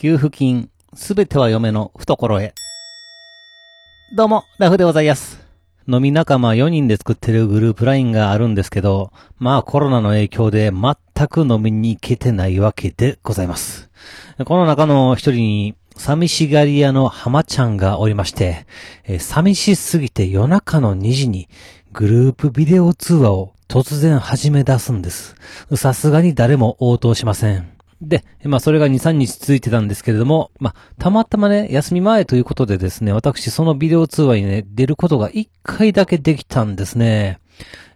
給付金、すべては嫁の懐へ。どうも、ラフでございます。飲み仲間4人で作ってるグループラインがあるんですけど、まあコロナの影響で全く飲みに行けてないわけでございます。この中の一人に、寂しがり屋の浜ちゃんがおりまして、え寂しすぎて夜中の2時にグループビデオ通話を突然始め出すんです。さすがに誰も応答しません。で、まあそれが2、3日続いてたんですけれども、まあたまたまね、休み前ということでですね、私そのビデオ通話にね、出ることが1回だけできたんですね。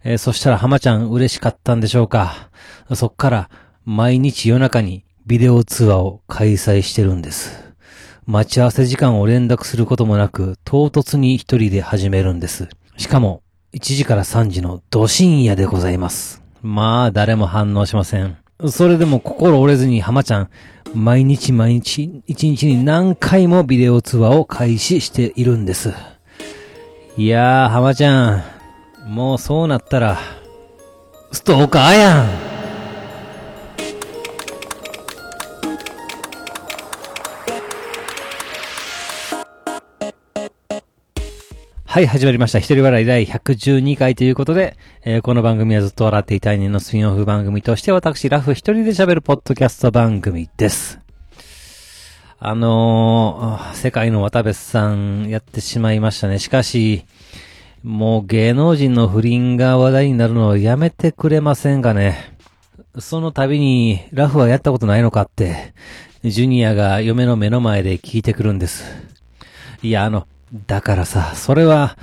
えーそしたら浜ちゃん嬉しかったんでしょうか。そっから毎日夜中にビデオ通話を開催してるんです。待ち合わせ時間を連絡することもなく、唐突に一人で始めるんです。しかも、1時から3時の土深夜でございます。まあ、誰も反応しません。それでも心折れずに浜ちゃん、毎日毎日、一日に何回もビデオ通話を開始しているんです。いやー、浜ちゃん、もうそうなったら、ストーカーやんはい、始まりました。一人笑い第112回ということで、えーこの番組はずっと笑っていたい人のスピンオフ番組として私、ラフ一人で喋るポッドキャスト番組です。あのー、世界の渡部さんやってしまいましたね。しかし、もう芸能人の不倫が話題になるのをやめてくれませんかね。その度に、ラフはやったことないのかって、ジュニアが嫁の目の前で聞いてくるんです。いや、あの、だからさ、それは、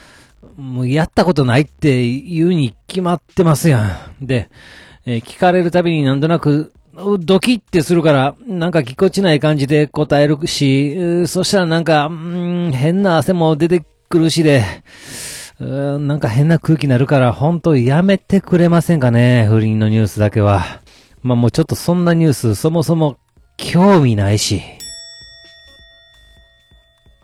もうやったことないって言うに決まってますやん。で、えー聞かれるたびになんとなく、ドキってするから、なんかぎこちない感じで答えるし、そしたらなんか、うーん変な汗も出てくるしで、なんか変な空気になるから、ほんとやめてくれませんかね、不倫のニュースだけは。まあもうちょっとそんなニュース、そもそも興味ないし。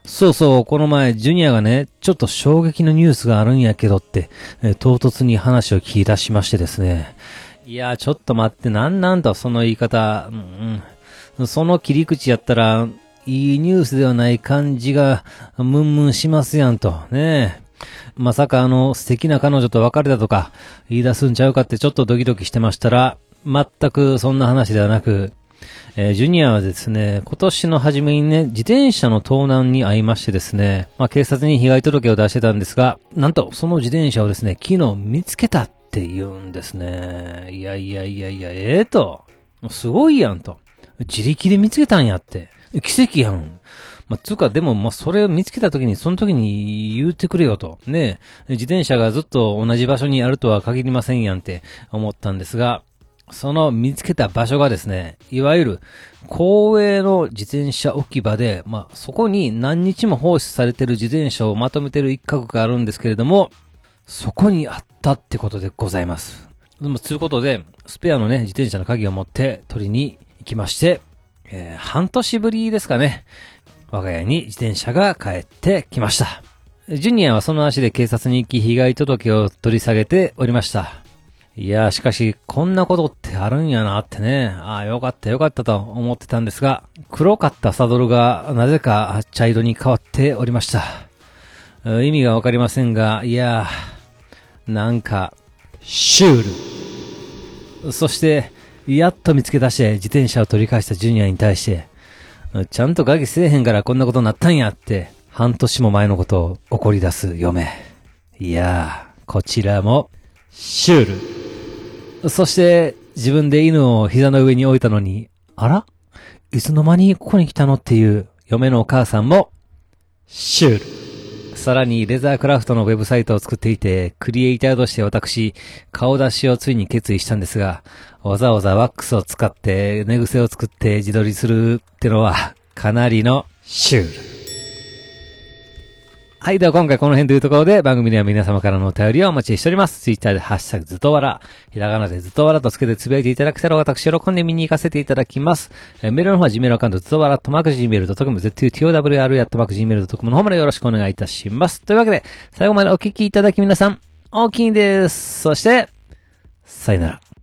そうそう、この前、ジュニアがね、ちょっと衝撃のニュースがあるんやけどって、えー唐突に話を聞き出しましてですね。いや、ちょっと待って、なんなんだ、その言い方。うん、その切り口やったら、いいニュースではない感じが、ムンムンしますやんと。ね。まさかあの、素敵な彼女と別れたとか、言い出すんちゃうかってちょっとドキドキしてましたら、全くそんな話ではなく、えージュニアはですね、今年の初めにね、自転車の盗難に遭いましてですね、まあ、警察に被害届を出してたんですが、なんと、その自転車をですね、昨日見つけたって言うんですね。いやいやいやいや、ええと。すごいやんと。自力で見つけたんやって。奇跡やん。まあ、つうか、でも、まあ、それを見つけた時に、その時に言うてくれよと。ね自転車がずっと同じ場所にあるとは限りませんやんって思ったんですが、その見つけた場所がですね、いわゆる公営の自転車置き場で、まあ、そこに何日も放置されてる自転車をまとめてる一角があるんですけれども、そこにあったってことでございます。でも、ということで、スペアのね、自転車の鍵を持って取りに行きまして、えー半年ぶりですかね、我が家に自転車が帰ってきました。ジュニアはその足で警察に行き被害届を取り下げておりました。いやー、しかし、こんなことってあるんやなってね。ああ、よかったよかったと思ってたんですが、黒かったサドルがなぜか茶色に変わっておりました。意味がわかりませんが、いやー、なんか、シュール。そして、やっと見つけ出して自転車を取り返したジュニアに対して、ちゃんとガキせえへんからこんなことになったんやって、半年も前のことを怒り出す嫁。いやー、こちらも、シュール。そして、自分で犬を膝の上に置いたのに、あら？いつの間にここに来たのっていう嫁のお母さんも、シュール。さらに、レザークラフトのウェブサイトを作っていて、クリエイターとして私、顔出しをついに決意したんですが、わざわざワックスを使って、寝癖を作って自撮りするってのは、かなりのシュール。はい、では今回この辺というところで番組では皆様からのお便りをお待ちしております。ツイッターでハッシュタグずっとわら、ひらがなでずっとわらとつけてつぶやいていただけたら私喜んで見に行かせていただきます。えーメールの方は Gmail アカウントずっとわらとマーク Gmail.com、z2towr やとマーク Gmail.com の方までよろしくお願いいたします。というわけで、最後までお聞きいただき皆さん、大きいです。そして、さよなら。